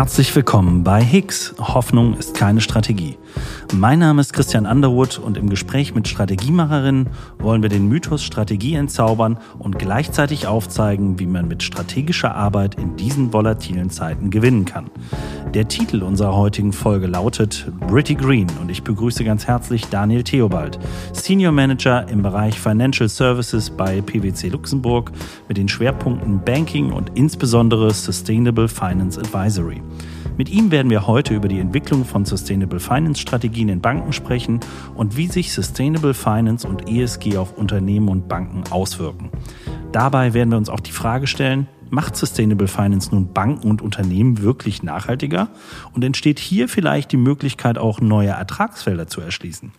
Herzlich willkommen bei Higgs. Hoffnung ist keine Strategie. Mein Name ist Christian Underwood und im Gespräch mit Strategiemacherinnen wollen wir den Mythos Strategie entzaubern und gleichzeitig aufzeigen, wie man mit strategischer Arbeit in diesen volatilen Zeiten gewinnen kann. Der Titel unserer heutigen Folge lautet Pretty Green und ich begrüße ganz herzlich Daniel Theobald, Senior Manager im Bereich Financial Services bei PwC Luxemburg mit den Schwerpunkten Banking und insbesondere Sustainable Finance Advisory. Mit ihm werden wir heute über die Entwicklung von Sustainable Finance Strategien in Banken sprechen und wie sich Sustainable Finance und ESG auf Unternehmen und Banken auswirken. Dabei werden wir uns auch die Frage stellen, macht Sustainable Finance nun Banken und Unternehmen wirklich nachhaltiger? Und entsteht hier vielleicht die Möglichkeit, auch neue Ertragsfelder zu erschließen?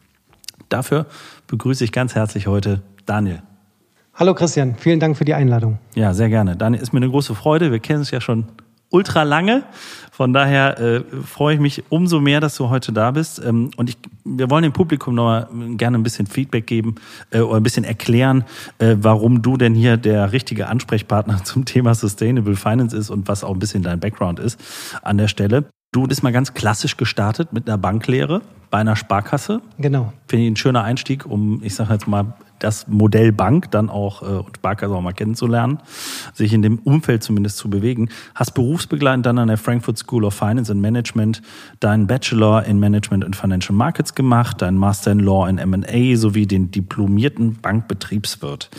Dafür begrüße ich ganz herzlich heute Daniel. Hallo Christian, vielen Dank für die Einladung. Ja, sehr gerne. Daniel, ist mir eine große Freude. Wir kennen uns ja schon ultra lange. Von daher äh, freue ich mich umso mehr, dass du heute da bist. Ähm, und ich, wir wollen dem Publikum noch mal gerne ein bisschen Feedback geben äh, oder ein bisschen erklären, äh, warum du denn hier der richtige Ansprechpartner zum Thema Sustainable Finance ist und was auch ein bisschen dein Background ist an der Stelle. Du bist mal ganz klassisch gestartet mit einer Banklehre bei einer Sparkasse. Genau. Finde ich ein schöner Einstieg, um, ich sage jetzt mal, das Modell Bank dann auch äh, und Sparkasse auch mal kennenzulernen, sich in dem Umfeld zumindest zu bewegen. Hast berufsbegleitend dann an der Frankfurt School of Finance and Management deinen Bachelor in Management and Financial Markets gemacht, deinen Master in Law and M&A sowie den diplomierten Bankbetriebswirt.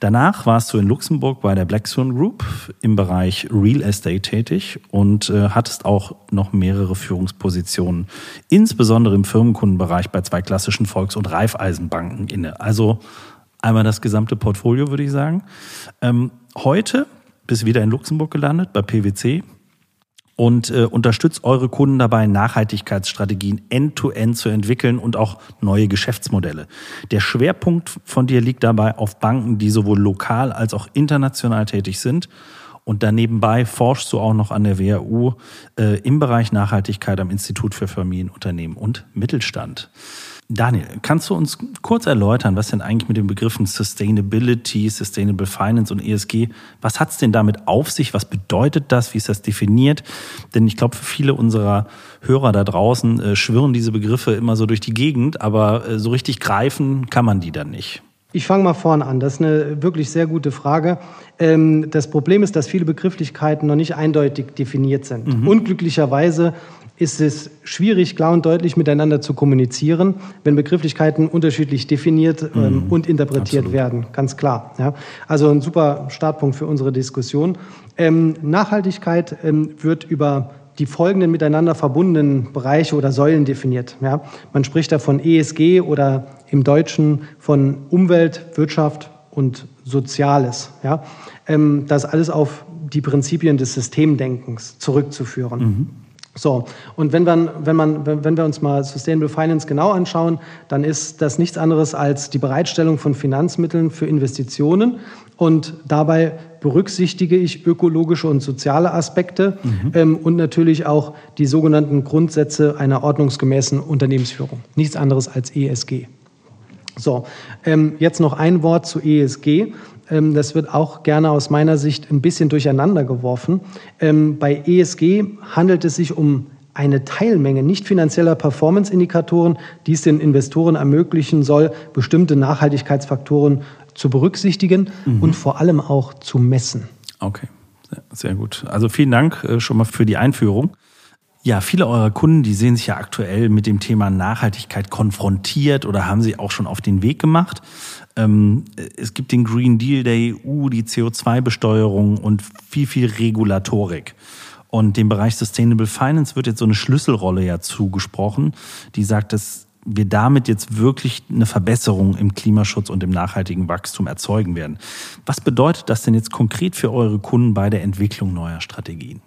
Danach warst du in Luxemburg bei der Blackstone Group im Bereich Real Estate tätig und äh, hattest auch noch mehrere Führungspositionen, insbesondere im Firmenkundenbereich bei zwei klassischen Volks- und Raiffeisenbanken inne. Also einmal das gesamte Portfolio, würde ich sagen. Ähm, heute bist du wieder in Luxemburg gelandet, bei PwC und äh, unterstützt eure Kunden dabei, Nachhaltigkeitsstrategien end-to-end -end zu entwickeln und auch neue Geschäftsmodelle. Der Schwerpunkt von dir liegt dabei auf Banken, die sowohl lokal als auch international tätig sind. Und danebenbei forschst du auch noch an der WHU äh, im Bereich Nachhaltigkeit am Institut für Familienunternehmen und Mittelstand. Daniel, kannst du uns kurz erläutern, was denn eigentlich mit den Begriffen Sustainability, Sustainable Finance und ESG, was hat es denn damit auf sich? Was bedeutet das? Wie ist das definiert? Denn ich glaube, für viele unserer Hörer da draußen äh, schwirren diese Begriffe immer so durch die Gegend, aber äh, so richtig greifen kann man die dann nicht. Ich fange mal vorne an. Das ist eine wirklich sehr gute Frage. Ähm, das Problem ist, dass viele Begrifflichkeiten noch nicht eindeutig definiert sind. Mhm. Unglücklicherweise ist es schwierig, klar und deutlich miteinander zu kommunizieren, wenn Begrifflichkeiten unterschiedlich definiert ähm, mm, und interpretiert absolut. werden. Ganz klar. Ja. Also ein super Startpunkt für unsere Diskussion. Ähm, Nachhaltigkeit ähm, wird über die folgenden miteinander verbundenen Bereiche oder Säulen definiert. Ja. Man spricht da von ESG oder im Deutschen von Umwelt, Wirtschaft und Soziales. Ja. Ähm, das alles auf die Prinzipien des Systemdenkens zurückzuführen. Mhm. So, und wenn, man, wenn, man, wenn wir uns mal Sustainable Finance genau anschauen, dann ist das nichts anderes als die Bereitstellung von Finanzmitteln für Investitionen. Und dabei berücksichtige ich ökologische und soziale Aspekte mhm. ähm, und natürlich auch die sogenannten Grundsätze einer ordnungsgemäßen Unternehmensführung. Nichts anderes als ESG. So, ähm, jetzt noch ein Wort zu ESG. Ähm, das wird auch gerne aus meiner Sicht ein bisschen durcheinander geworfen. Ähm, bei ESG handelt es sich um eine Teilmenge nicht finanzieller Performance-Indikatoren, die es den Investoren ermöglichen soll, bestimmte Nachhaltigkeitsfaktoren zu berücksichtigen mhm. und vor allem auch zu messen. Okay, sehr gut. Also vielen Dank äh, schon mal für die Einführung. Ja, viele eurer Kunden, die sehen sich ja aktuell mit dem Thema Nachhaltigkeit konfrontiert oder haben sie auch schon auf den Weg gemacht. Ähm, es gibt den Green Deal der EU, die CO2-Besteuerung und viel, viel Regulatorik. Und dem Bereich Sustainable Finance wird jetzt so eine Schlüsselrolle ja zugesprochen, die sagt, dass wir damit jetzt wirklich eine Verbesserung im Klimaschutz und im nachhaltigen Wachstum erzeugen werden. Was bedeutet das denn jetzt konkret für eure Kunden bei der Entwicklung neuer Strategien?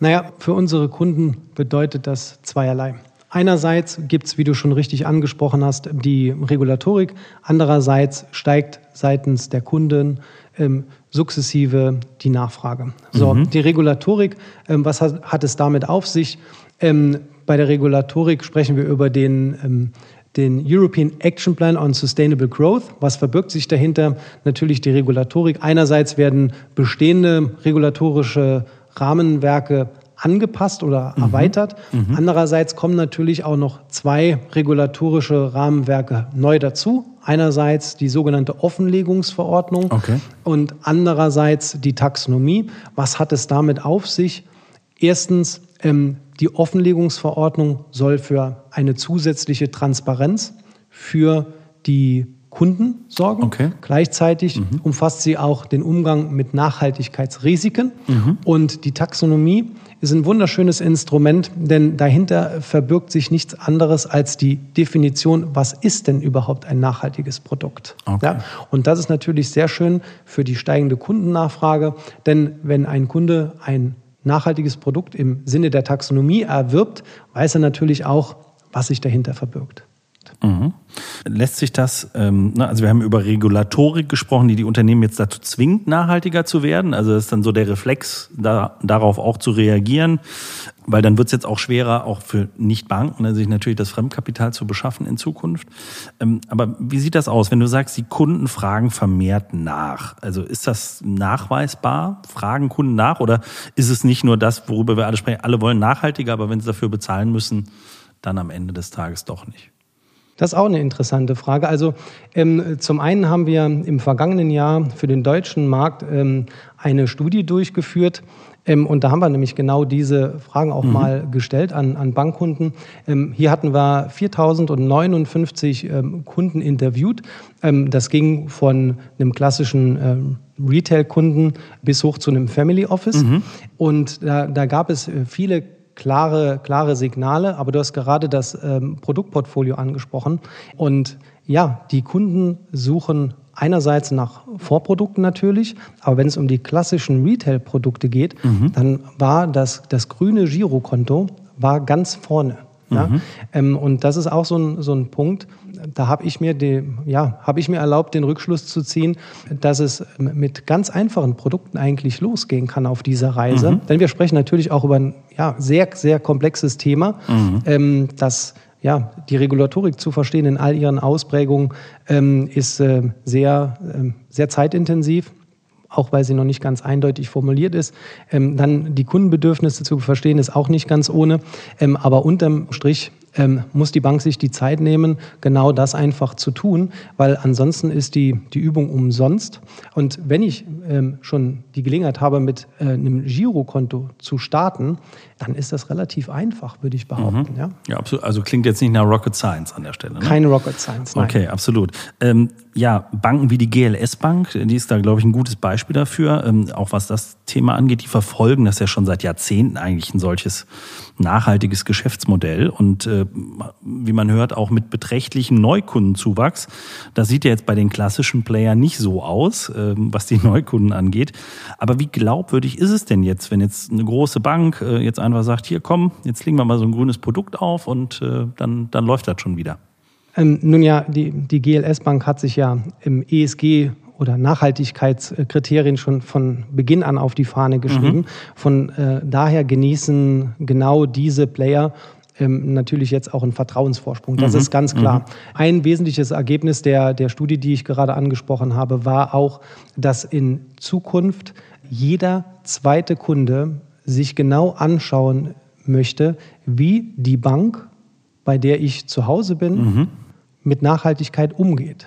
Naja, für unsere Kunden bedeutet das zweierlei. Einerseits gibt es, wie du schon richtig angesprochen hast, die Regulatorik. Andererseits steigt seitens der Kunden ähm, sukzessive die Nachfrage. So, mhm. die Regulatorik, ähm, was hat, hat, es damit auf sich? Ähm, bei der Regulatorik sprechen wir über den, ähm, den European Action Plan on Sustainable Growth. Was verbirgt sich dahinter? Natürlich die Regulatorik. Einerseits werden bestehende regulatorische Rahmenwerke angepasst oder mhm. erweitert. Mhm. Andererseits kommen natürlich auch noch zwei regulatorische Rahmenwerke neu dazu. Einerseits die sogenannte Offenlegungsverordnung okay. und andererseits die Taxonomie. Was hat es damit auf sich? Erstens, ähm, die Offenlegungsverordnung soll für eine zusätzliche Transparenz für die Kunden sorgen. Okay. Gleichzeitig mhm. umfasst sie auch den Umgang mit Nachhaltigkeitsrisiken. Mhm. Und die Taxonomie ist ein wunderschönes Instrument, denn dahinter verbirgt sich nichts anderes als die Definition, was ist denn überhaupt ein nachhaltiges Produkt. Okay. Ja? Und das ist natürlich sehr schön für die steigende Kundennachfrage, denn wenn ein Kunde ein nachhaltiges Produkt im Sinne der Taxonomie erwirbt, weiß er natürlich auch, was sich dahinter verbirgt. Mhm. Lässt sich das, ähm, ne, also wir haben über Regulatorik gesprochen, die die Unternehmen jetzt dazu zwingt, nachhaltiger zu werden. Also das ist dann so der Reflex, da, darauf auch zu reagieren, weil dann wird es jetzt auch schwerer, auch für Nichtbanken, ne, sich natürlich das Fremdkapital zu beschaffen in Zukunft. Ähm, aber wie sieht das aus, wenn du sagst, die Kunden fragen vermehrt nach? Also ist das nachweisbar? Fragen Kunden nach oder ist es nicht nur das, worüber wir alle sprechen? Alle wollen nachhaltiger, aber wenn sie dafür bezahlen müssen, dann am Ende des Tages doch nicht. Das ist auch eine interessante Frage. Also ähm, zum einen haben wir im vergangenen Jahr für den deutschen Markt ähm, eine Studie durchgeführt. Ähm, und da haben wir nämlich genau diese Fragen auch mhm. mal gestellt an, an Bankkunden. Ähm, hier hatten wir 4059 ähm, Kunden interviewt. Ähm, das ging von einem klassischen Retail-Kunden bis hoch zu einem Family Office. Mhm. Und da, da gab es äh, viele klare, klare Signale. Aber du hast gerade das ähm, Produktportfolio angesprochen. Und ja, die Kunden suchen einerseits nach Vorprodukten natürlich, aber wenn es um die klassischen Retail-Produkte geht, mhm. dann war das, das grüne Girokonto war ganz vorne. Ja? Mhm. Ähm, und das ist auch so ein, so ein Punkt, da habe ich, mir ja, hab ich mir erlaubt, den Rückschluss zu ziehen, dass es mit ganz einfachen Produkten eigentlich losgehen kann auf dieser Reise. Mhm. Denn wir sprechen natürlich auch über ein ja, sehr, sehr komplexes Thema, mhm. ähm, das ja, die Regulatorik zu verstehen in all ihren Ausprägungen ähm, ist äh, sehr, äh, sehr zeitintensiv auch weil sie noch nicht ganz eindeutig formuliert ist. Ähm, dann die Kundenbedürfnisse zu verstehen, ist auch nicht ganz ohne. Ähm, aber unterm Strich ähm, muss die Bank sich die Zeit nehmen, genau das einfach zu tun, weil ansonsten ist die, die Übung umsonst. Und wenn ich ähm, schon die Gelegenheit habe, mit äh, einem Girokonto zu starten, dann ist das relativ einfach, würde ich behaupten. Mhm. Ja? ja, absolut. Also klingt jetzt nicht nach Rocket Science an der Stelle. Ne? Keine Rocket Science. Nein. Okay, absolut. Ähm, ja, Banken wie die GLS Bank, die ist da, glaube ich, ein gutes Beispiel dafür, ähm, auch was das Thema angeht. Die verfolgen das ja schon seit Jahrzehnten eigentlich ein solches nachhaltiges Geschäftsmodell und äh, wie man hört, auch mit beträchtlichem Neukundenzuwachs. Das sieht ja jetzt bei den klassischen Playern nicht so aus, äh, was die Neukunden angeht. Aber wie glaubwürdig ist es denn jetzt, wenn jetzt eine große Bank äh, jetzt einfach sagt, hier komm, jetzt legen wir mal so ein grünes Produkt auf und äh, dann, dann läuft das schon wieder? Ähm, nun ja, die, die GLS Bank hat sich ja im ESG oder Nachhaltigkeitskriterien schon von Beginn an auf die Fahne geschrieben. Mhm. Von äh, daher genießen genau diese Player ähm, natürlich jetzt auch einen Vertrauensvorsprung. Das mhm. ist ganz klar. Mhm. Ein wesentliches Ergebnis der, der Studie, die ich gerade angesprochen habe, war auch, dass in Zukunft jeder zweite Kunde sich genau anschauen möchte, wie die Bank, bei der ich zu Hause bin, mhm. Mit Nachhaltigkeit umgeht.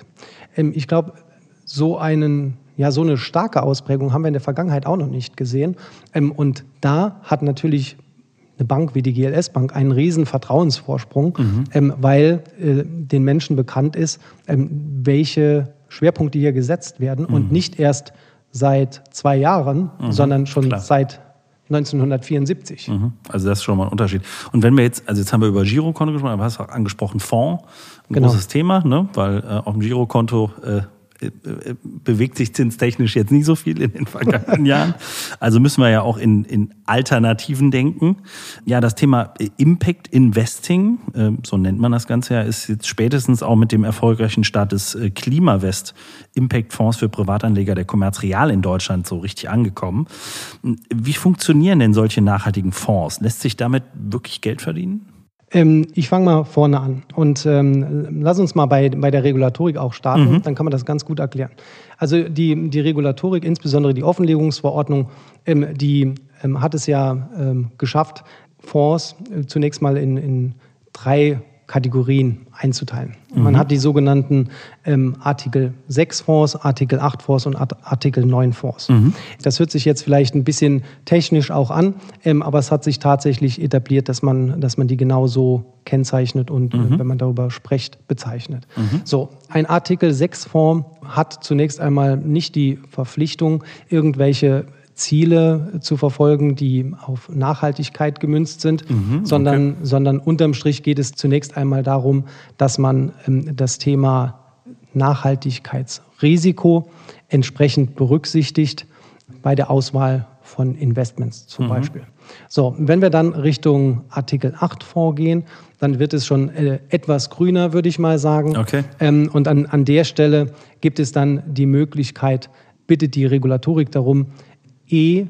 Ähm, ich glaube, so einen ja, so eine starke Ausprägung haben wir in der Vergangenheit auch noch nicht gesehen. Ähm, und da hat natürlich eine Bank wie die GLS Bank einen riesen Vertrauensvorsprung, mhm. Ähm, weil äh, den Menschen bekannt ist, welche Schwerpunkte hier gesetzt werden mhm. und nicht erst seit zwei Jahren, mhm. sondern schon Klar. seit 1974. Mhm. Also das ist schon mal ein Unterschied. Und wenn wir jetzt, also jetzt haben wir über Girokonto gesprochen, aber hast auch angesprochen Fonds, ein genau. großes Thema, ne? weil äh, auf dem Girokonto äh, bewegt sich zinstechnisch jetzt nicht so viel in den vergangenen Jahren. Also müssen wir ja auch in, in Alternativen denken. Ja, das Thema Impact Investing, äh, so nennt man das Ganze ja, ist jetzt spätestens auch mit dem erfolgreichen Start des äh, Klimawest Impact Fonds für Privatanleger der Commerz Real in Deutschland so richtig angekommen. Wie funktionieren denn solche nachhaltigen Fonds? Lässt sich damit wirklich Geld verdienen? Ähm, ich fange mal vorne an und ähm, lass uns mal bei, bei der Regulatorik auch starten, mhm. dann kann man das ganz gut erklären. Also die, die Regulatorik, insbesondere die Offenlegungsverordnung, ähm, die ähm, hat es ja ähm, geschafft, Fonds äh, zunächst mal in, in drei Kategorien einzuteilen. Mhm. Man hat die sogenannten ähm, Artikel 6 Fonds, Artikel 8 Fonds und Artikel 9 Fonds. Mhm. Das hört sich jetzt vielleicht ein bisschen technisch auch an, ähm, aber es hat sich tatsächlich etabliert, dass man, dass man die genau so kennzeichnet und, mhm. wenn man darüber spricht, bezeichnet. Mhm. So, ein Artikel 6 Fonds hat zunächst einmal nicht die Verpflichtung, irgendwelche Ziele zu verfolgen, die auf Nachhaltigkeit gemünzt sind, mhm, sondern, okay. sondern unterm Strich geht es zunächst einmal darum, dass man ähm, das Thema Nachhaltigkeitsrisiko entsprechend berücksichtigt bei der Auswahl von Investments zum mhm. Beispiel. So, wenn wir dann Richtung Artikel 8 vorgehen, dann wird es schon äh, etwas grüner, würde ich mal sagen. Okay. Ähm, und an, an der Stelle gibt es dann die Möglichkeit, bittet die Regulatorik darum, E-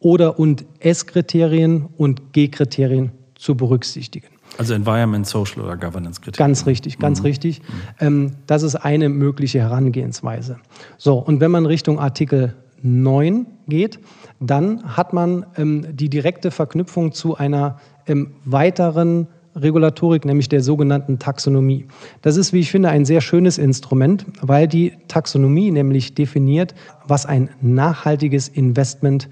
oder und S-Kriterien und G-Kriterien zu berücksichtigen. Also Environment, Social oder Governance-Kriterien. Ganz richtig, ganz mhm. richtig. Ähm, das ist eine mögliche Herangehensweise. So, und wenn man Richtung Artikel 9 geht, dann hat man ähm, die direkte Verknüpfung zu einer ähm, weiteren Regulatorik, nämlich der sogenannten Taxonomie. Das ist, wie ich finde, ein sehr schönes Instrument, weil die Taxonomie nämlich definiert, was ein nachhaltiges Investment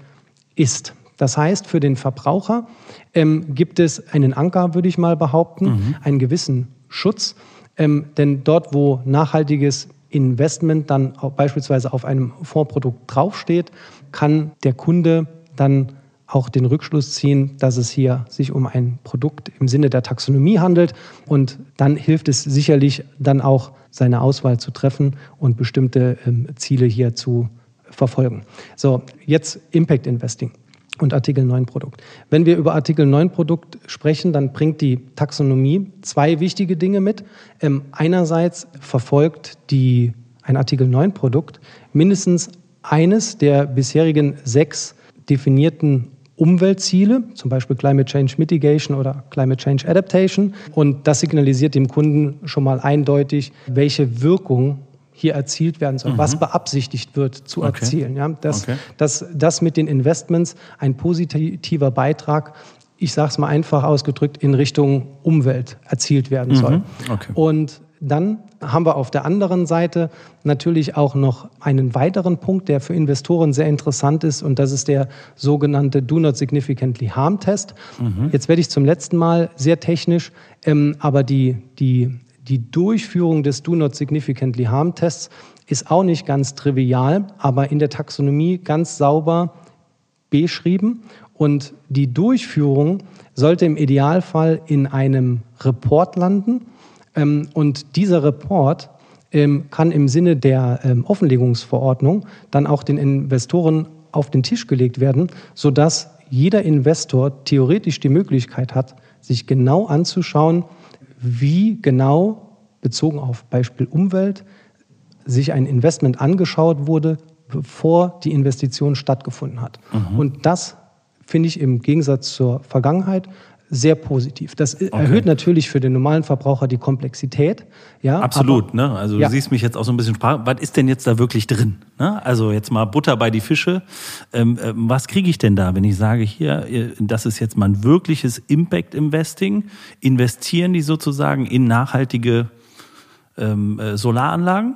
ist. Das heißt, für den Verbraucher ähm, gibt es einen Anker, würde ich mal behaupten, mhm. einen gewissen Schutz. Ähm, denn dort, wo nachhaltiges Investment dann beispielsweise auf einem Fondsprodukt draufsteht, kann der Kunde dann auch den Rückschluss ziehen, dass es hier sich um ein Produkt im Sinne der Taxonomie handelt. Und dann hilft es sicherlich dann auch, seine Auswahl zu treffen und bestimmte ähm, Ziele hier zu verfolgen. So, jetzt Impact Investing und Artikel 9 Produkt. Wenn wir über Artikel 9 Produkt sprechen, dann bringt die Taxonomie zwei wichtige Dinge mit. Ähm, einerseits verfolgt die, ein Artikel 9 Produkt mindestens eines der bisherigen sechs definierten Umweltziele, zum Beispiel Climate Change Mitigation oder Climate Change Adaptation. Und das signalisiert dem Kunden schon mal eindeutig, welche Wirkung hier erzielt werden soll, mhm. was beabsichtigt wird zu okay. erzielen. Ja, dass, okay. dass, dass mit den Investments ein positiver Beitrag ich sage es mal einfach ausgedrückt, in Richtung Umwelt erzielt werden soll. Mhm. Okay. Und dann haben wir auf der anderen Seite natürlich auch noch einen weiteren Punkt, der für Investoren sehr interessant ist, und das ist der sogenannte Do Not Significantly Harm Test. Mhm. Jetzt werde ich zum letzten Mal sehr technisch, ähm, aber die, die, die Durchführung des Do Not Significantly Harm Tests ist auch nicht ganz trivial, aber in der Taxonomie ganz sauber beschrieben. Und die Durchführung sollte im Idealfall in einem Report landen und dieser Report ähm, kann im Sinne der ähm, Offenlegungsverordnung dann auch den Investoren auf den Tisch gelegt werden, sodass jeder Investor theoretisch die Möglichkeit hat, sich genau anzuschauen, wie genau bezogen auf Beispiel Umwelt sich ein Investment angeschaut wurde, bevor die Investition stattgefunden hat. Mhm. Und das finde ich im Gegensatz zur Vergangenheit sehr positiv. Das okay. erhöht natürlich für den normalen Verbraucher die Komplexität. Ja, Absolut. Aber, ne? Also ja. du siehst mich jetzt auch so ein bisschen sprach. Was ist denn jetzt da wirklich drin? Ne? Also jetzt mal Butter bei die Fische. Ähm, äh, was kriege ich denn da, wenn ich sage, hier, das ist jetzt mal ein wirkliches Impact Investing? Investieren die sozusagen in nachhaltige ähm, äh, Solaranlagen?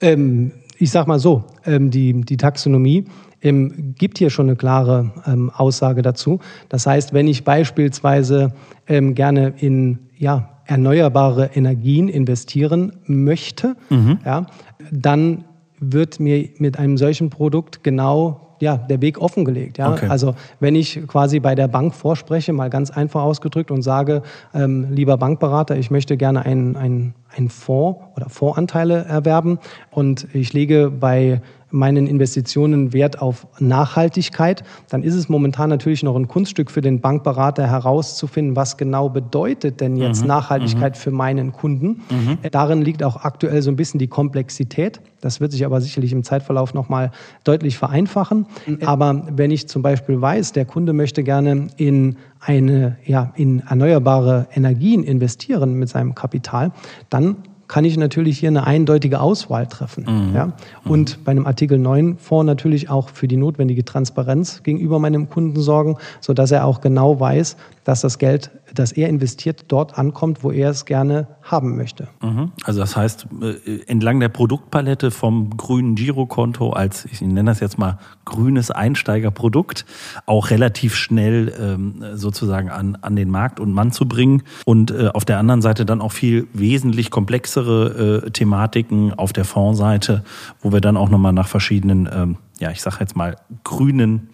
Ähm, ich sag mal so, ähm, die, die Taxonomie ähm, gibt hier schon eine klare ähm, Aussage dazu. Das heißt, wenn ich beispielsweise ähm, gerne in ja, erneuerbare Energien investieren möchte, mhm. ja, dann wird mir mit einem solchen Produkt genau ja, der Weg offengelegt. Ja? Okay. Also wenn ich quasi bei der Bank vorspreche, mal ganz einfach ausgedrückt und sage, ähm, lieber Bankberater, ich möchte gerne einen, einen, einen Fonds oder Fondsanteile erwerben und ich lege bei meinen Investitionen Wert auf Nachhaltigkeit, dann ist es momentan natürlich noch ein Kunststück für den Bankberater herauszufinden, was genau bedeutet denn jetzt mhm. Nachhaltigkeit mhm. für meinen Kunden. Mhm. Darin liegt auch aktuell so ein bisschen die Komplexität. Das wird sich aber sicherlich im Zeitverlauf nochmal deutlich vereinfachen. Aber wenn ich zum Beispiel weiß, der Kunde möchte gerne in eine, ja, in erneuerbare Energien investieren mit seinem Kapital, dann kann ich natürlich hier eine eindeutige Auswahl treffen. Mhm. Ja? Und mhm. bei einem Artikel 9 Fonds natürlich auch für die notwendige Transparenz gegenüber meinem Kunden sorgen, sodass er auch genau weiß, dass das Geld, das er investiert, dort ankommt, wo er es gerne haben möchte. Mhm. Also das heißt, äh, entlang der Produktpalette vom grünen Girokonto als, ich nenne das jetzt mal, grünes Einsteigerprodukt, auch relativ schnell ähm, sozusagen an, an den Markt und Mann zu bringen und äh, auf der anderen Seite dann auch viel wesentlich komplexere äh, Thematiken auf der Fondsseite, wo wir dann auch nochmal nach verschiedenen, ähm, ja, ich sage jetzt mal, grünen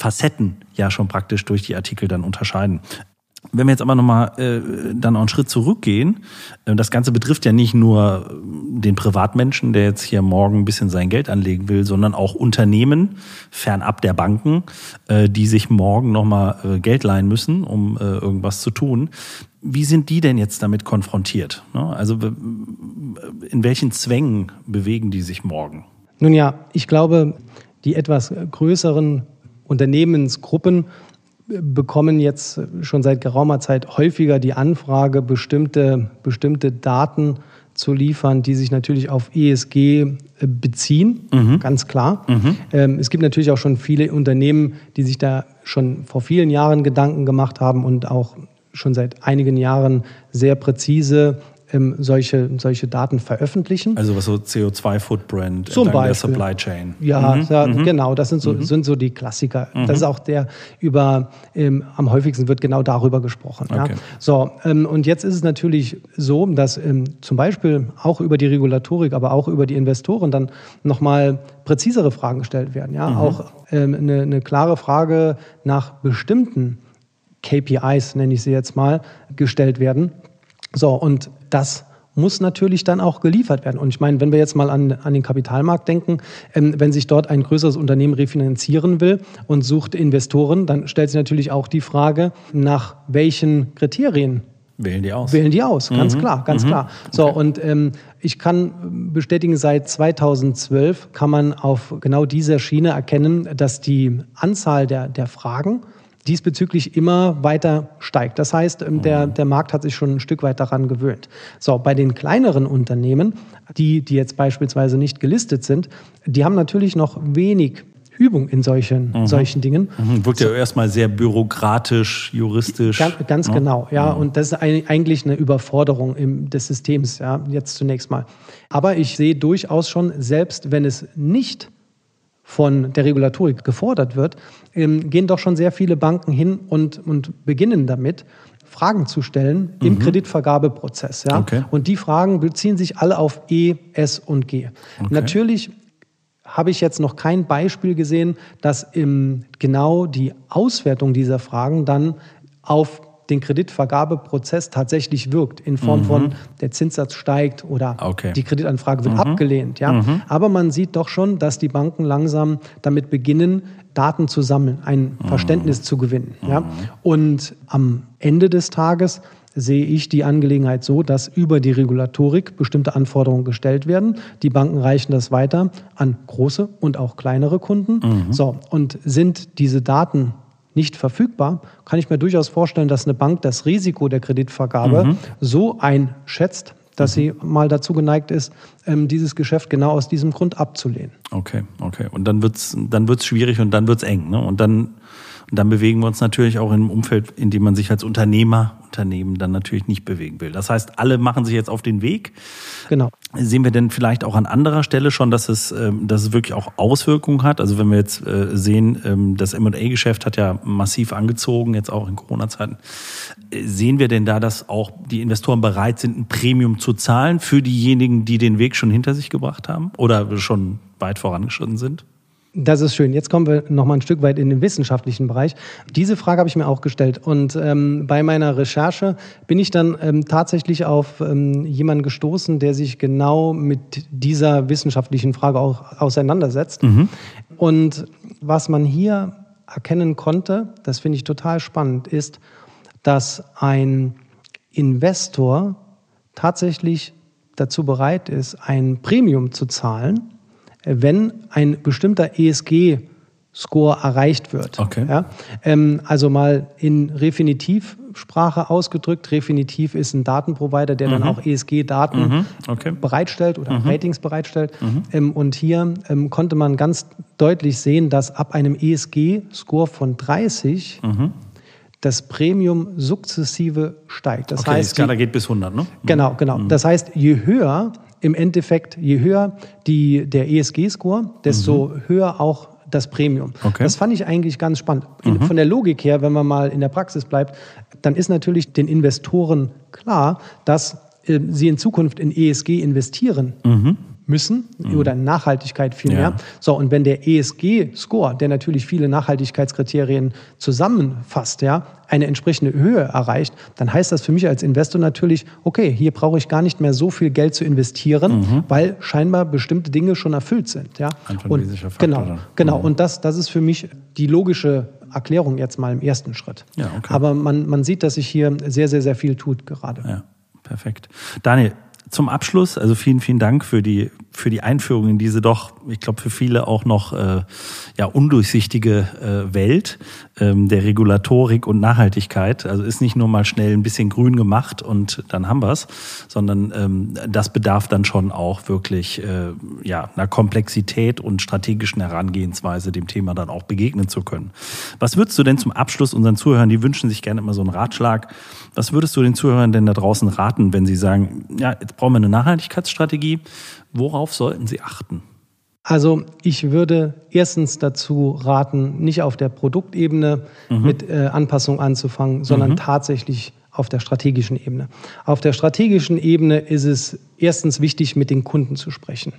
Facetten ja schon praktisch durch die Artikel dann unterscheiden. Wenn wir jetzt aber nochmal äh, dann auch einen Schritt zurückgehen, äh, das Ganze betrifft ja nicht nur den Privatmenschen, der jetzt hier morgen ein bisschen sein Geld anlegen will, sondern auch Unternehmen fernab der Banken, äh, die sich morgen nochmal äh, Geld leihen müssen, um äh, irgendwas zu tun. Wie sind die denn jetzt damit konfrontiert? Ne? Also in welchen Zwängen bewegen die sich morgen? Nun ja, ich glaube, die etwas größeren Unternehmensgruppen bekommen jetzt schon seit geraumer Zeit häufiger die Anfrage, bestimmte, bestimmte Daten zu liefern, die sich natürlich auf ESG äh, beziehen, mhm. ganz klar. Mhm. Ähm, es gibt natürlich auch schon viele Unternehmen, die sich da schon vor vielen Jahren Gedanken gemacht haben und auch schon seit einigen Jahren sehr präzise ähm, solche, solche Daten veröffentlichen. Also was so CO2-Footprint Zum Beispiel. der Supply Chain. Ja, mhm. ja mhm. genau, das sind so, mhm. sind so die Klassiker. Mhm. Das ist auch der über, ähm, am häufigsten wird genau darüber gesprochen. Okay. Ja. So, ähm, und jetzt ist es natürlich so, dass ähm, zum Beispiel auch über die Regulatorik, aber auch über die Investoren dann nochmal präzisere Fragen gestellt werden. Ja, mhm. auch ähm, eine, eine klare Frage nach bestimmten KPIs, nenne ich sie jetzt mal, gestellt werden. So, und das muss natürlich dann auch geliefert werden. Und ich meine, wenn wir jetzt mal an, an den Kapitalmarkt denken, ähm, wenn sich dort ein größeres Unternehmen refinanzieren will und sucht Investoren, dann stellt sich natürlich auch die Frage, nach welchen Kriterien Wählen die aus. Wählen die aus, ganz mhm. klar, ganz mhm. klar. So, okay. und ähm, ich kann bestätigen, seit 2012 kann man auf genau dieser Schiene erkennen, dass die Anzahl der, der Fragen diesbezüglich immer weiter steigt. Das heißt, ähm, der, mhm. der Markt hat sich schon ein Stück weit daran gewöhnt. So, bei den kleineren Unternehmen, die, die jetzt beispielsweise nicht gelistet sind, die haben natürlich noch wenig Übung in solchen, mhm. solchen Dingen. Mhm. Wirkt ja erstmal sehr bürokratisch, juristisch. Ganz, ganz ne? genau, ja. Mhm. Und das ist eigentlich eine Überforderung im, des Systems, ja, jetzt zunächst mal. Aber ich sehe durchaus schon, selbst wenn es nicht von der Regulatorik gefordert wird, ähm, gehen doch schon sehr viele Banken hin und, und beginnen damit, Fragen zu stellen im mhm. Kreditvergabeprozess. Ja? Okay. Und die Fragen beziehen sich alle auf E, S und G. Okay. Natürlich habe ich jetzt noch kein Beispiel gesehen, dass im, genau die Auswertung dieser Fragen dann auf den Kreditvergabeprozess tatsächlich wirkt, in Form mhm. von der Zinssatz steigt oder okay. die Kreditanfrage wird mhm. abgelehnt. Ja? Mhm. Aber man sieht doch schon, dass die Banken langsam damit beginnen, Daten zu sammeln, ein mhm. Verständnis zu gewinnen. Ja? Mhm. Und am Ende des Tages sehe ich die Angelegenheit so, dass über die Regulatorik bestimmte Anforderungen gestellt werden. Die Banken reichen das weiter an große und auch kleinere Kunden. Mhm. So, und sind diese Daten nicht verfügbar, kann ich mir durchaus vorstellen, dass eine Bank das Risiko der Kreditvergabe mhm. so einschätzt, dass sie mal dazu geneigt ist, ähm, dieses Geschäft genau aus diesem Grund abzulehnen. Okay, okay. Und dann wird's dann wird's schwierig und dann wird's eng. Ne? Und dann und dann bewegen wir uns natürlich auch in einem Umfeld, in dem man sich als Unternehmer, Unternehmen dann natürlich nicht bewegen will. Das heißt, alle machen sich jetzt auf den Weg. Genau. Sehen wir denn vielleicht auch an anderer Stelle schon, dass es, ähm, dass es wirklich auch Auswirkungen hat? Also wenn wir jetzt äh, sehen, ähm, das M&A-Geschäft hat ja massiv angezogen, jetzt auch in Corona-Zeiten. Äh, sehen wir denn da, dass auch die Investoren bereit sind, ein Premium zu zahlen für diejenigen, die den Weg schon hinter sich gebracht haben oder schon weit vorangeschritten sind? Das ist schön. Jetzt kommen wir noch mal ein Stück weit in den wissenschaftlichen Bereich. Diese Frage habe ich mir auch gestellt. Und ähm, bei meiner Recherche bin ich dann ähm, tatsächlich auf ähm, jemanden gestoßen, der sich genau mit dieser wissenschaftlichen Frage auch auseinandersetzt. Mhm. Und was man hier erkennen konnte, das finde ich total spannend, ist, dass ein Investor tatsächlich dazu bereit ist, ein Premium zu zahlen, wenn ein bestimmter ESG Score erreicht wird. Okay. Ja? Ähm, also mal in Refinitiv Sprache ausgedrückt. Refinitiv ist ein Datenprovider, der mhm. dann auch ESG-Daten mhm. okay. bereitstellt oder mhm. Ratings bereitstellt. Mhm. Ähm, und hier ähm, konnte man ganz deutlich sehen, dass ab einem ESG-Score von 30 mhm. das Premium sukzessive steigt. Das okay, heißt, die Skala geht bis 100, ne? Genau, genau. Mhm. Das heißt, je höher im Endeffekt, je höher die, der ESG-Score, desto höher auch das Premium. Okay. Das fand ich eigentlich ganz spannend. Mhm. Von der Logik her, wenn man mal in der Praxis bleibt, dann ist natürlich den Investoren klar, dass äh, sie in Zukunft in ESG investieren. Mhm müssen mhm. oder Nachhaltigkeit vielmehr. Ja. So, und wenn der ESG-Score, der natürlich viele Nachhaltigkeitskriterien zusammenfasst, ja, eine entsprechende Höhe erreicht, dann heißt das für mich als Investor natürlich, okay, hier brauche ich gar nicht mehr so viel Geld zu investieren, mhm. weil scheinbar bestimmte Dinge schon erfüllt sind. Ja? Und, genau, genau. Mhm. Und das, das ist für mich die logische Erklärung jetzt mal im ersten Schritt. Ja, okay. Aber man, man sieht, dass sich hier sehr, sehr, sehr viel tut gerade. Ja, perfekt. Daniel, zum Abschluss, also vielen, vielen Dank für die für die Einführung in diese doch, ich glaube, für viele auch noch äh, ja undurchsichtige äh, Welt ähm, der Regulatorik und Nachhaltigkeit. Also ist nicht nur mal schnell ein bisschen grün gemacht und dann haben wir's, sondern ähm, das bedarf dann schon auch wirklich äh, ja einer Komplexität und strategischen Herangehensweise, dem Thema dann auch begegnen zu können. Was würdest du denn zum Abschluss unseren Zuhörern, die wünschen sich gerne immer so einen Ratschlag, was würdest du den Zuhörern denn da draußen raten, wenn sie sagen, ja, jetzt brauchen wir eine Nachhaltigkeitsstrategie? Worauf sollten sie achten? Also ich würde erstens dazu raten, nicht auf der Produktebene mhm. mit äh, Anpassung anzufangen, sondern mhm. tatsächlich auf der strategischen Ebene. Auf der strategischen Ebene ist es erstens wichtig, mit den Kunden zu sprechen.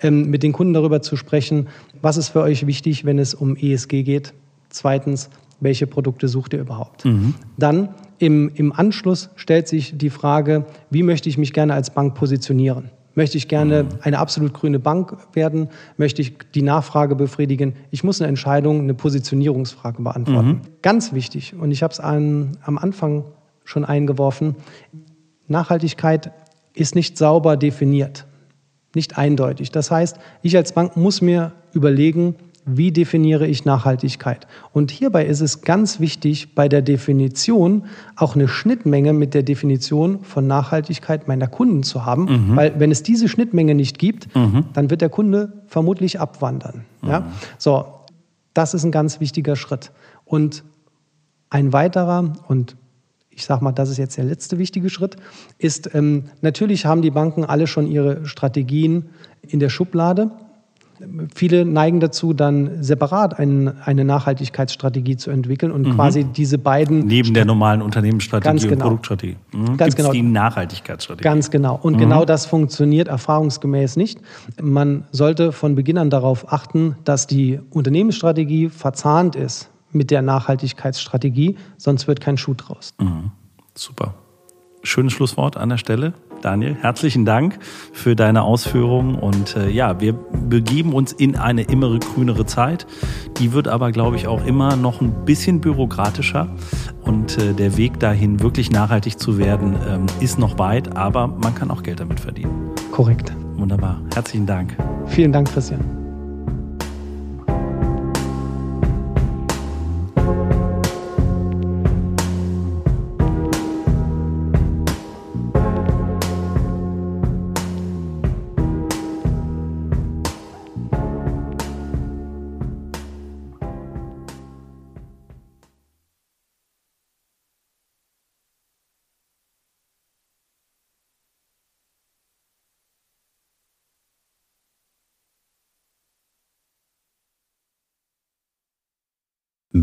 Ähm, mit den Kunden darüber zu sprechen, was ist für euch wichtig, wenn es um ESG geht. Zweitens, welche Produkte sucht ihr überhaupt? Mhm. Dann im, im Anschluss stellt sich die Frage, wie möchte ich mich gerne als Bank positionieren? Möchte ich gerne eine absolut grüne Bank werden? Möchte ich die Nachfrage befriedigen? Ich muss eine Entscheidung, eine Positionierungsfrage beantworten. Mhm. Ganz wichtig, und ich habe es am Anfang schon eingeworfen, Nachhaltigkeit ist nicht sauber definiert, nicht eindeutig. Das heißt, ich als Bank muss mir überlegen, wie definiere ich Nachhaltigkeit? Und hierbei ist es ganz wichtig, bei der Definition auch eine Schnittmenge mit der Definition von Nachhaltigkeit meiner Kunden zu haben, mhm. weil wenn es diese Schnittmenge nicht gibt, mhm. dann wird der Kunde vermutlich abwandern. Mhm. Ja? So, das ist ein ganz wichtiger Schritt. Und ein weiterer und ich sage mal, das ist jetzt der letzte wichtige Schritt, ist ähm, natürlich haben die Banken alle schon ihre Strategien in der Schublade Viele neigen dazu, dann separat ein, eine Nachhaltigkeitsstrategie zu entwickeln und mhm. quasi diese beiden. Neben der normalen Unternehmensstrategie genau. und Produktstrategie. Mhm. Ganz Gibt's genau. die Nachhaltigkeitsstrategie. Ganz genau. Und mhm. genau das funktioniert erfahrungsgemäß nicht. Man sollte von Beginn an darauf achten, dass die Unternehmensstrategie verzahnt ist mit der Nachhaltigkeitsstrategie, sonst wird kein Schuh draus. Mhm. Super. Schönes Schlusswort an der Stelle. Daniel, herzlichen Dank für deine Ausführungen. Und äh, ja, wir begeben uns in eine immer grünere Zeit. Die wird aber, glaube ich, auch immer noch ein bisschen bürokratischer. Und äh, der Weg dahin, wirklich nachhaltig zu werden, ähm, ist noch weit, aber man kann auch Geld damit verdienen. Korrekt. Wunderbar. Herzlichen Dank. Vielen Dank, Christian.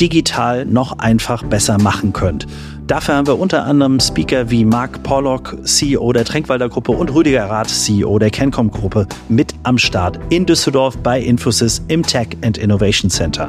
digital noch einfach besser machen könnt. Dafür haben wir unter anderem Speaker wie Mark Pollock, CEO der Tränkwalder Gruppe und Rüdiger Rath, CEO der Kencom Gruppe mit am Start in Düsseldorf bei Infosys im Tech and Innovation Center.